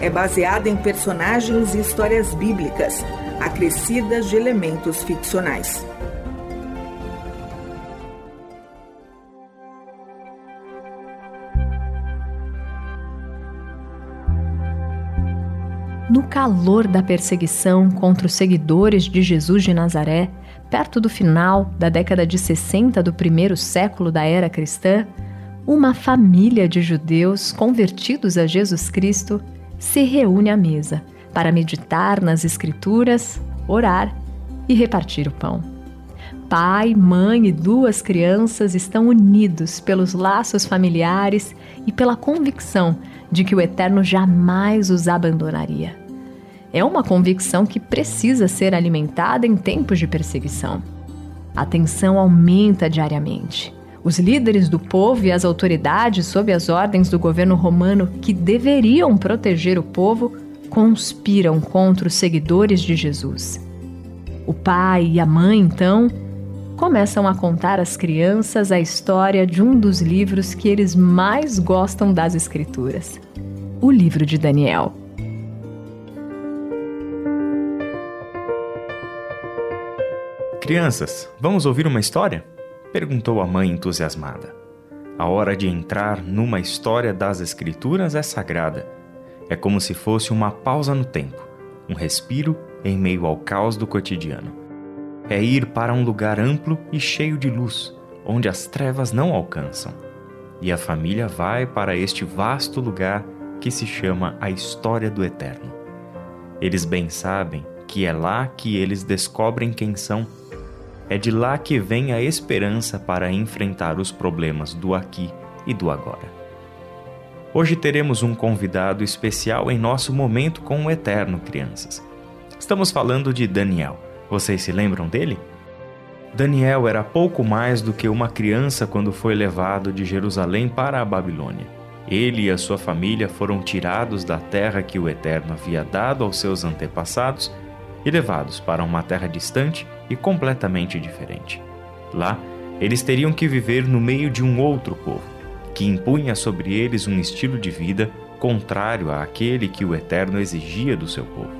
é baseada em personagens e histórias bíblicas, acrescidas de elementos ficcionais. No calor da perseguição contra os seguidores de Jesus de Nazaré, perto do final da década de 60 do primeiro século da era cristã, uma família de judeus convertidos a Jesus Cristo se reúne à mesa para meditar nas Escrituras, orar e repartir o pão. Pai, mãe e duas crianças estão unidos pelos laços familiares e pela convicção de que o Eterno jamais os abandonaria. É uma convicção que precisa ser alimentada em tempos de perseguição. A tensão aumenta diariamente. Os líderes do povo e as autoridades, sob as ordens do governo romano que deveriam proteger o povo, conspiram contra os seguidores de Jesus. O pai e a mãe, então, começam a contar às crianças a história de um dos livros que eles mais gostam das Escrituras: o livro de Daniel. Crianças, vamos ouvir uma história? Perguntou a mãe entusiasmada. A hora de entrar numa história das Escrituras é sagrada. É como se fosse uma pausa no tempo, um respiro em meio ao caos do cotidiano. É ir para um lugar amplo e cheio de luz, onde as trevas não alcançam. E a família vai para este vasto lugar que se chama a História do Eterno. Eles bem sabem que é lá que eles descobrem quem são é de lá que vem a esperança para enfrentar os problemas do aqui e do agora. Hoje teremos um convidado especial em nosso momento com o Eterno, crianças. Estamos falando de Daniel. Vocês se lembram dele? Daniel era pouco mais do que uma criança quando foi levado de Jerusalém para a Babilônia. Ele e a sua família foram tirados da terra que o Eterno havia dado aos seus antepassados e levados para uma terra distante e completamente diferente. Lá, eles teriam que viver no meio de um outro povo, que impunha sobre eles um estilo de vida contrário àquele que o Eterno exigia do seu povo.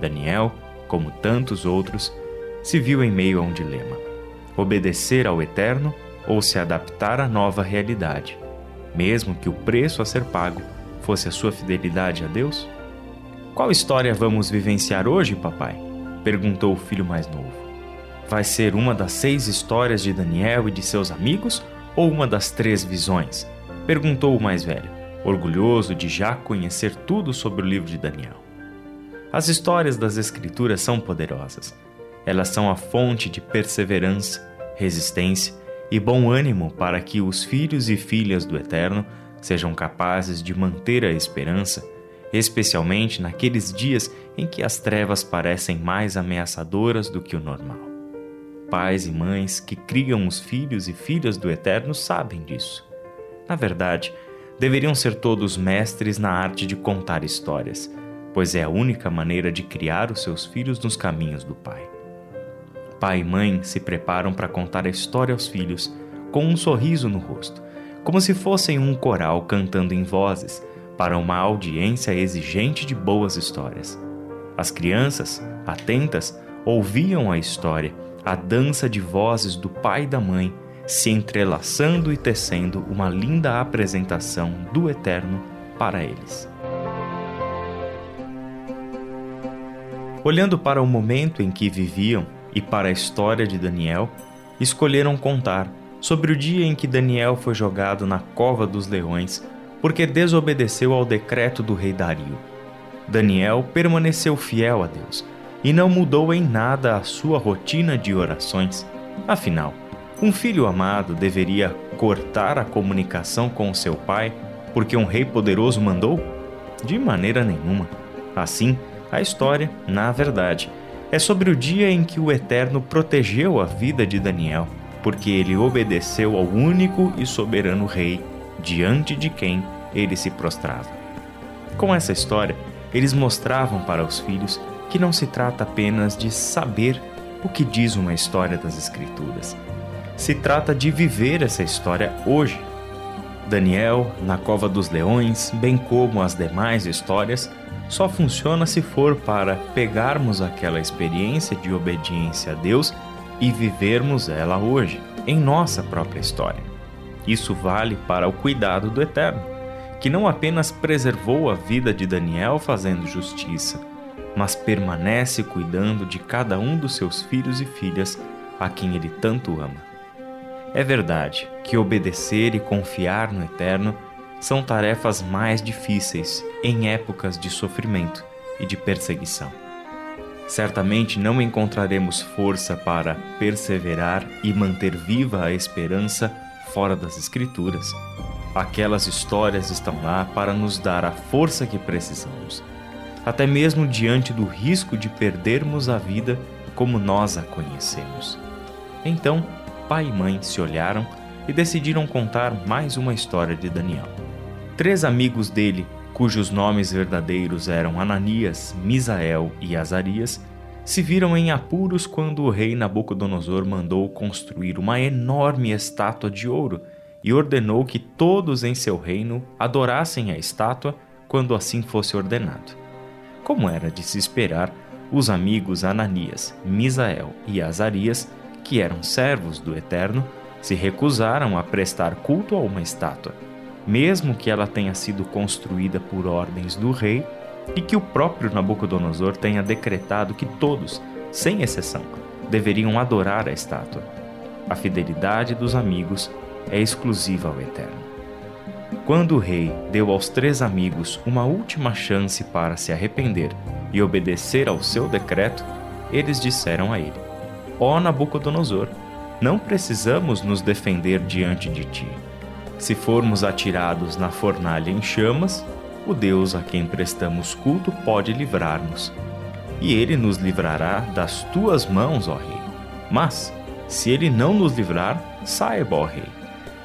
Daniel, como tantos outros, se viu em meio a um dilema: obedecer ao Eterno ou se adaptar à nova realidade, mesmo que o preço a ser pago fosse a sua fidelidade a Deus? Qual história vamos vivenciar hoje, papai? perguntou o filho mais novo. Vai ser uma das seis histórias de Daniel e de seus amigos ou uma das três visões? perguntou o mais velho, orgulhoso de já conhecer tudo sobre o livro de Daniel. As histórias das Escrituras são poderosas. Elas são a fonte de perseverança, resistência e bom ânimo para que os filhos e filhas do Eterno sejam capazes de manter a esperança especialmente naqueles dias em que as trevas parecem mais ameaçadoras do que o normal. Pais e mães que criam os filhos e filhas do Eterno sabem disso. Na verdade, deveriam ser todos mestres na arte de contar histórias, pois é a única maneira de criar os seus filhos nos caminhos do Pai. Pai e mãe se preparam para contar a história aos filhos com um sorriso no rosto, como se fossem um coral cantando em vozes para uma audiência exigente de boas histórias. As crianças, atentas, ouviam a história, a dança de vozes do pai e da mãe, se entrelaçando e tecendo uma linda apresentação do Eterno para eles. Olhando para o momento em que viviam e para a história de Daniel, escolheram contar sobre o dia em que Daniel foi jogado na cova dos leões porque desobedeceu ao decreto do rei Dario. Daniel permaneceu fiel a Deus e não mudou em nada a sua rotina de orações. Afinal, um filho amado deveria cortar a comunicação com seu pai porque um rei poderoso mandou? De maneira nenhuma. Assim, a história, na verdade, é sobre o dia em que o Eterno protegeu a vida de Daniel, porque ele obedeceu ao único e soberano Rei, diante de quem ele se prostrava. Com essa história, eles mostravam para os filhos que não se trata apenas de saber o que diz uma história das Escrituras. Se trata de viver essa história hoje. Daniel, na Cova dos Leões, bem como as demais histórias, só funciona se for para pegarmos aquela experiência de obediência a Deus e vivermos ela hoje, em nossa própria história. Isso vale para o cuidado do Eterno, que não apenas preservou a vida de Daniel fazendo justiça, mas permanece cuidando de cada um dos seus filhos e filhas a quem ele tanto ama. É verdade que obedecer e confiar no Eterno são tarefas mais difíceis em épocas de sofrimento e de perseguição. Certamente não encontraremos força para perseverar e manter viva a esperança fora das Escrituras. Aquelas histórias estão lá para nos dar a força que precisamos até mesmo diante do risco de perdermos a vida como nós a conhecemos. Então, pai e mãe se olharam e decidiram contar mais uma história de Daniel. Três amigos dele, cujos nomes verdadeiros eram Ananias, Misael e Azarias, se viram em apuros quando o rei Nabucodonosor mandou construir uma enorme estátua de ouro e ordenou que todos em seu reino adorassem a estátua quando assim fosse ordenado. Como era de se esperar, os amigos Ananias, Misael e Azarias, que eram servos do Eterno, se recusaram a prestar culto a uma estátua, mesmo que ela tenha sido construída por ordens do rei e que o próprio Nabucodonosor tenha decretado que todos, sem exceção, deveriam adorar a estátua. A fidelidade dos amigos é exclusiva ao Eterno. Quando o rei deu aos três amigos uma última chance para se arrepender e obedecer ao seu decreto, eles disseram a ele: Ó Nabucodonosor, não precisamos nos defender diante de ti. Se formos atirados na fornalha em chamas, o Deus a quem prestamos culto pode livrar-nos. E ele nos livrará das tuas mãos, ó rei. Mas, se ele não nos livrar, saiba, ó rei,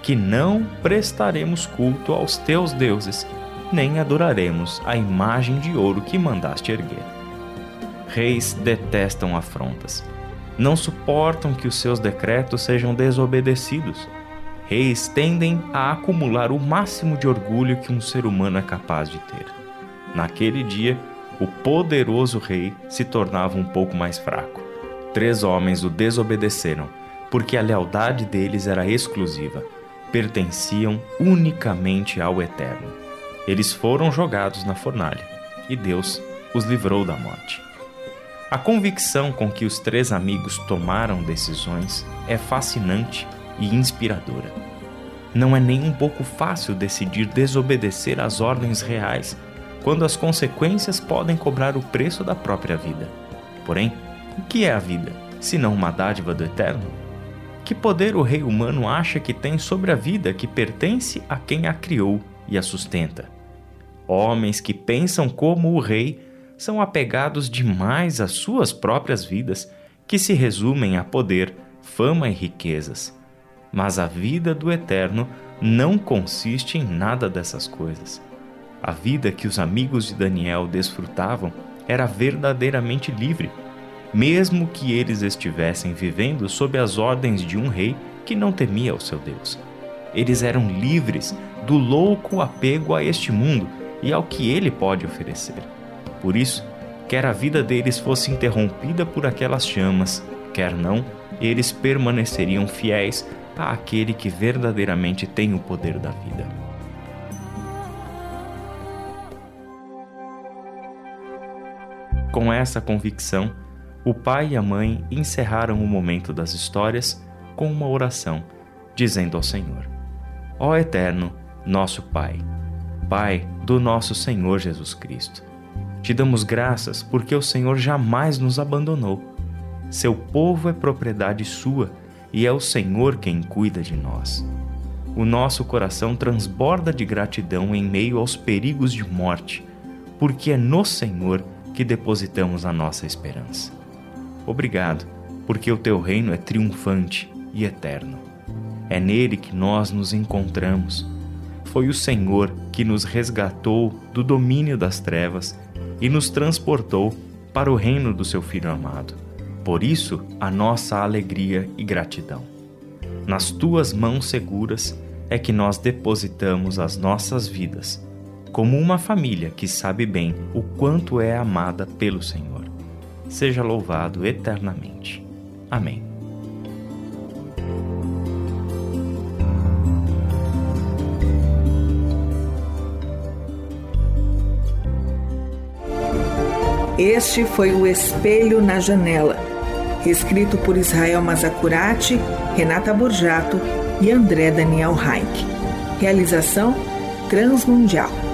que não prestaremos culto aos teus deuses, nem adoraremos a imagem de ouro que mandaste erguer. Reis detestam afrontas. Não suportam que os seus decretos sejam desobedecidos. Reis tendem a acumular o máximo de orgulho que um ser humano é capaz de ter. Naquele dia, o poderoso rei se tornava um pouco mais fraco. Três homens o desobedeceram, porque a lealdade deles era exclusiva pertenciam unicamente ao Eterno. Eles foram jogados na fornalha e Deus os livrou da morte. A convicção com que os três amigos tomaram decisões é fascinante e inspiradora. Não é nem um pouco fácil decidir desobedecer às ordens reais quando as consequências podem cobrar o preço da própria vida. Porém, o que é a vida, se não uma dádiva do Eterno? Que poder o rei humano acha que tem sobre a vida que pertence a quem a criou e a sustenta? Homens que pensam como o rei são apegados demais às suas próprias vidas, que se resumem a poder, fama e riquezas. Mas a vida do eterno não consiste em nada dessas coisas. A vida que os amigos de Daniel desfrutavam era verdadeiramente livre mesmo que eles estivessem vivendo sob as ordens de um rei que não temia o seu Deus. Eles eram livres do louco apego a este mundo e ao que ele pode oferecer. Por isso, quer a vida deles fosse interrompida por aquelas chamas, quer não, eles permaneceriam fiéis àquele que verdadeiramente tem o poder da vida. Com essa convicção, o pai e a mãe encerraram o momento das histórias com uma oração, dizendo ao Senhor: Ó Eterno, nosso Pai, Pai do nosso Senhor Jesus Cristo, te damos graças porque o Senhor jamais nos abandonou. Seu povo é propriedade sua e é o Senhor quem cuida de nós. O nosso coração transborda de gratidão em meio aos perigos de morte porque é no Senhor que depositamos a nossa esperança. Obrigado, porque o teu reino é triunfante e eterno. É nele que nós nos encontramos. Foi o Senhor que nos resgatou do domínio das trevas e nos transportou para o reino do seu Filho amado. Por isso, a nossa alegria e gratidão. Nas tuas mãos seguras é que nós depositamos as nossas vidas, como uma família que sabe bem o quanto é amada pelo Senhor. Seja louvado eternamente. Amém. Este foi o Espelho na Janela, escrito por Israel Mazacurati, Renata Borjato e André Daniel Reich. Realização Transmundial.